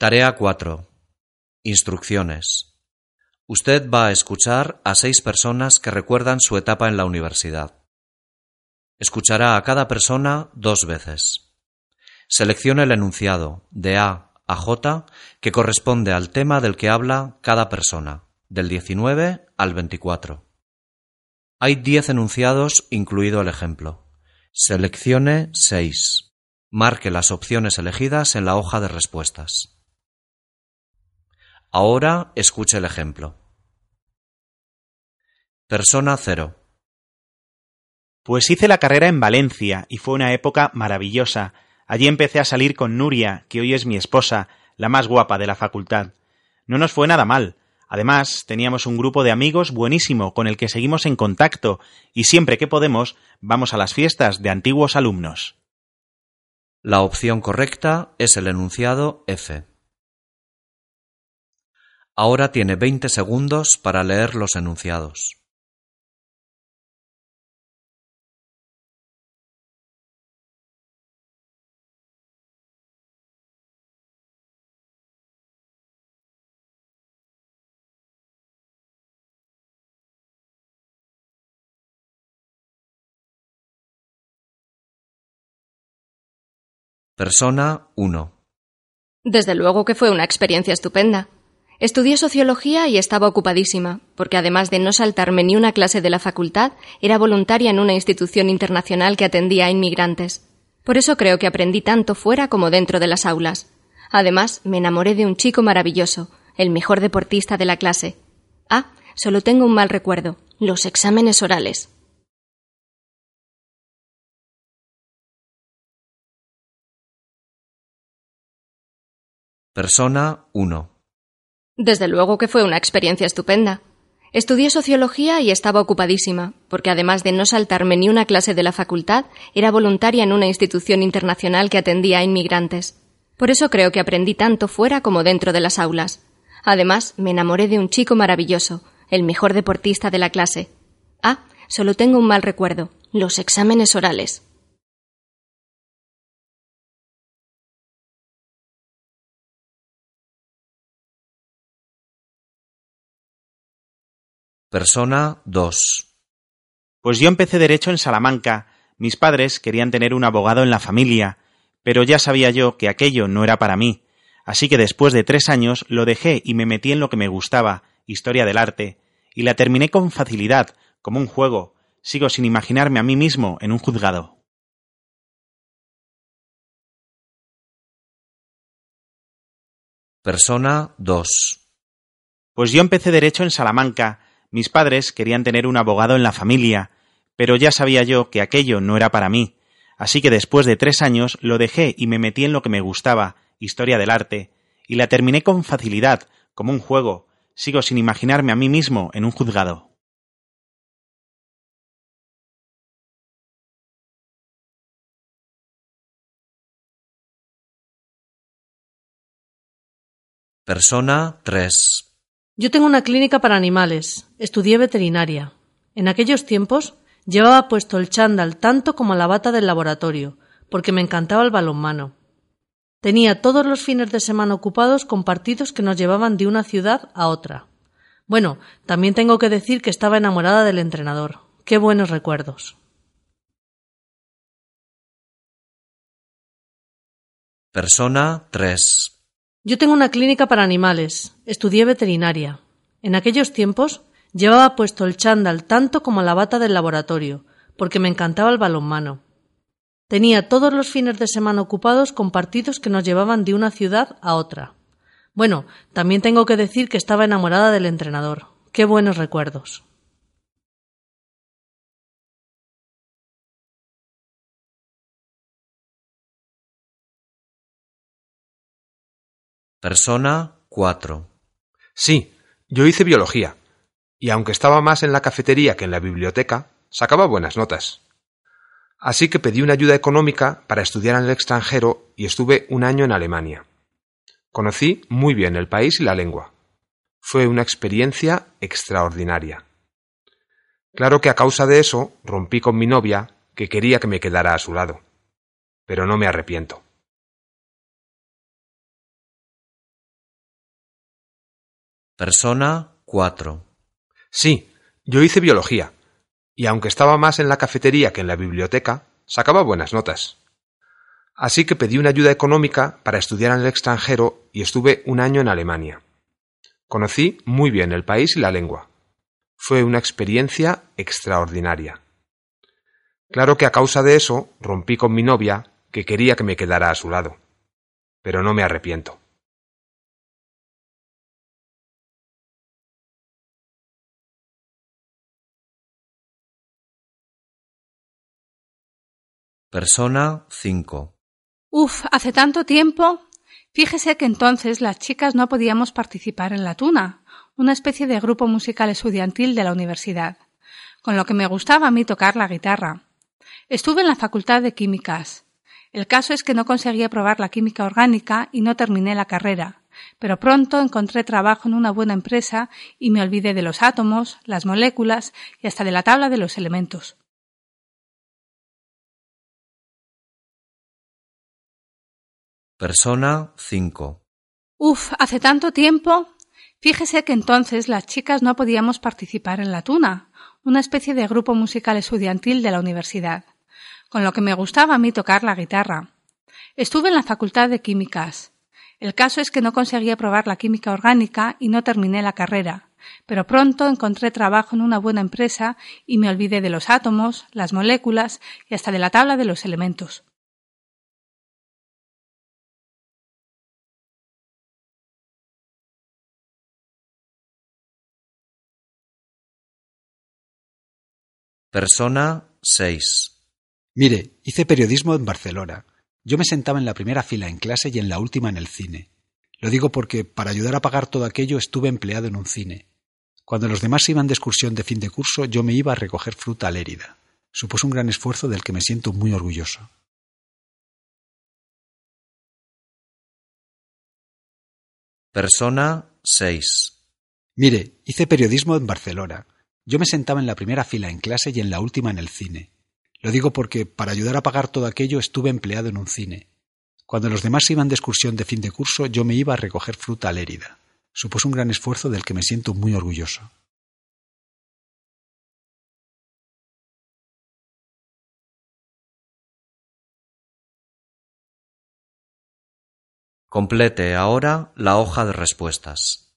Tarea 4. Instrucciones. Usted va a escuchar a seis personas que recuerdan su etapa en la universidad. Escuchará a cada persona dos veces. Seleccione el enunciado de A a J que corresponde al tema del que habla cada persona, del 19 al 24. Hay diez enunciados incluido el ejemplo. Seleccione seis. Marque las opciones elegidas en la hoja de respuestas. Ahora escuche el ejemplo. Persona cero. Pues hice la carrera en Valencia y fue una época maravillosa. Allí empecé a salir con Nuria, que hoy es mi esposa, la más guapa de la facultad. No nos fue nada mal. Además, teníamos un grupo de amigos buenísimo con el que seguimos en contacto y siempre que podemos vamos a las fiestas de antiguos alumnos. La opción correcta es el enunciado F. Ahora tiene veinte segundos para leer los enunciados. Persona 1. Desde luego que fue una experiencia estupenda. Estudié sociología y estaba ocupadísima, porque además de no saltarme ni una clase de la facultad, era voluntaria en una institución internacional que atendía a inmigrantes. Por eso creo que aprendí tanto fuera como dentro de las aulas. Además, me enamoré de un chico maravilloso, el mejor deportista de la clase. Ah, solo tengo un mal recuerdo, los exámenes orales. Persona 1. Desde luego que fue una experiencia estupenda. Estudié sociología y estaba ocupadísima, porque además de no saltarme ni una clase de la facultad, era voluntaria en una institución internacional que atendía a inmigrantes. Por eso creo que aprendí tanto fuera como dentro de las aulas. Además, me enamoré de un chico maravilloso, el mejor deportista de la clase. Ah, solo tengo un mal recuerdo, los exámenes orales. Persona 2. Pues yo empecé derecho en Salamanca. Mis padres querían tener un abogado en la familia, pero ya sabía yo que aquello no era para mí. Así que después de tres años lo dejé y me metí en lo que me gustaba, historia del arte, y la terminé con facilidad, como un juego. Sigo sin imaginarme a mí mismo en un juzgado. Persona 2. Pues yo empecé derecho en Salamanca. Mis padres querían tener un abogado en la familia, pero ya sabía yo que aquello no era para mí. Así que después de tres años lo dejé y me metí en lo que me gustaba, historia del arte, y la terminé con facilidad, como un juego. Sigo sin imaginarme a mí mismo en un juzgado. Persona 3. Yo tengo una clínica para animales. Estudié veterinaria. En aquellos tiempos llevaba puesto el chándal tanto como la bata del laboratorio, porque me encantaba el balonmano. Tenía todos los fines de semana ocupados con partidos que nos llevaban de una ciudad a otra. Bueno, también tengo que decir que estaba enamorada del entrenador. Qué buenos recuerdos. Persona 3. Yo tengo una clínica para animales. Estudié veterinaria. En aquellos tiempos llevaba puesto el chándal tanto como la bata del laboratorio, porque me encantaba el balonmano. Tenía todos los fines de semana ocupados con partidos que nos llevaban de una ciudad a otra. Bueno, también tengo que decir que estaba enamorada del entrenador. Qué buenos recuerdos. Persona 4. Sí, yo hice biología, y aunque estaba más en la cafetería que en la biblioteca, sacaba buenas notas. Así que pedí una ayuda económica para estudiar en el extranjero y estuve un año en Alemania. Conocí muy bien el país y la lengua. Fue una experiencia extraordinaria. Claro que a causa de eso rompí con mi novia, que quería que me quedara a su lado. Pero no me arrepiento. Persona 4. Sí, yo hice biología, y aunque estaba más en la cafetería que en la biblioteca, sacaba buenas notas. Así que pedí una ayuda económica para estudiar en el extranjero y estuve un año en Alemania. Conocí muy bien el país y la lengua. Fue una experiencia extraordinaria. Claro que a causa de eso rompí con mi novia, que quería que me quedara a su lado. Pero no me arrepiento. Persona 5. Uf, hace tanto tiempo. Fíjese que entonces las chicas no podíamos participar en la tuna, una especie de grupo musical estudiantil de la universidad, con lo que me gustaba a mí tocar la guitarra. Estuve en la Facultad de Químicas. El caso es que no conseguí aprobar la química orgánica y no terminé la carrera, pero pronto encontré trabajo en una buena empresa y me olvidé de los átomos, las moléculas y hasta de la tabla de los elementos. Persona 5. Uf, hace tanto tiempo. Fíjese que entonces las chicas no podíamos participar en la tuna, una especie de grupo musical estudiantil de la universidad, con lo que me gustaba a mí tocar la guitarra. Estuve en la Facultad de Químicas. El caso es que no conseguí aprobar la química orgánica y no terminé la carrera, pero pronto encontré trabajo en una buena empresa y me olvidé de los átomos, las moléculas y hasta de la tabla de los elementos. Persona 6. Mire, hice periodismo en Barcelona. Yo me sentaba en la primera fila en clase y en la última en el cine. Lo digo porque para ayudar a pagar todo aquello estuve empleado en un cine. Cuando los demás iban de excursión de fin de curso, yo me iba a recoger fruta a Lérida. Supuso un gran esfuerzo del que me siento muy orgulloso. Persona 6. Mire, hice periodismo en Barcelona. Yo me sentaba en la primera fila en clase y en la última en el cine. Lo digo porque para ayudar a pagar todo aquello estuve empleado en un cine. Cuando los demás iban de excursión de fin de curso, yo me iba a recoger fruta a Lérida. Supuso un gran esfuerzo del que me siento muy orgulloso. Complete ahora la hoja de respuestas.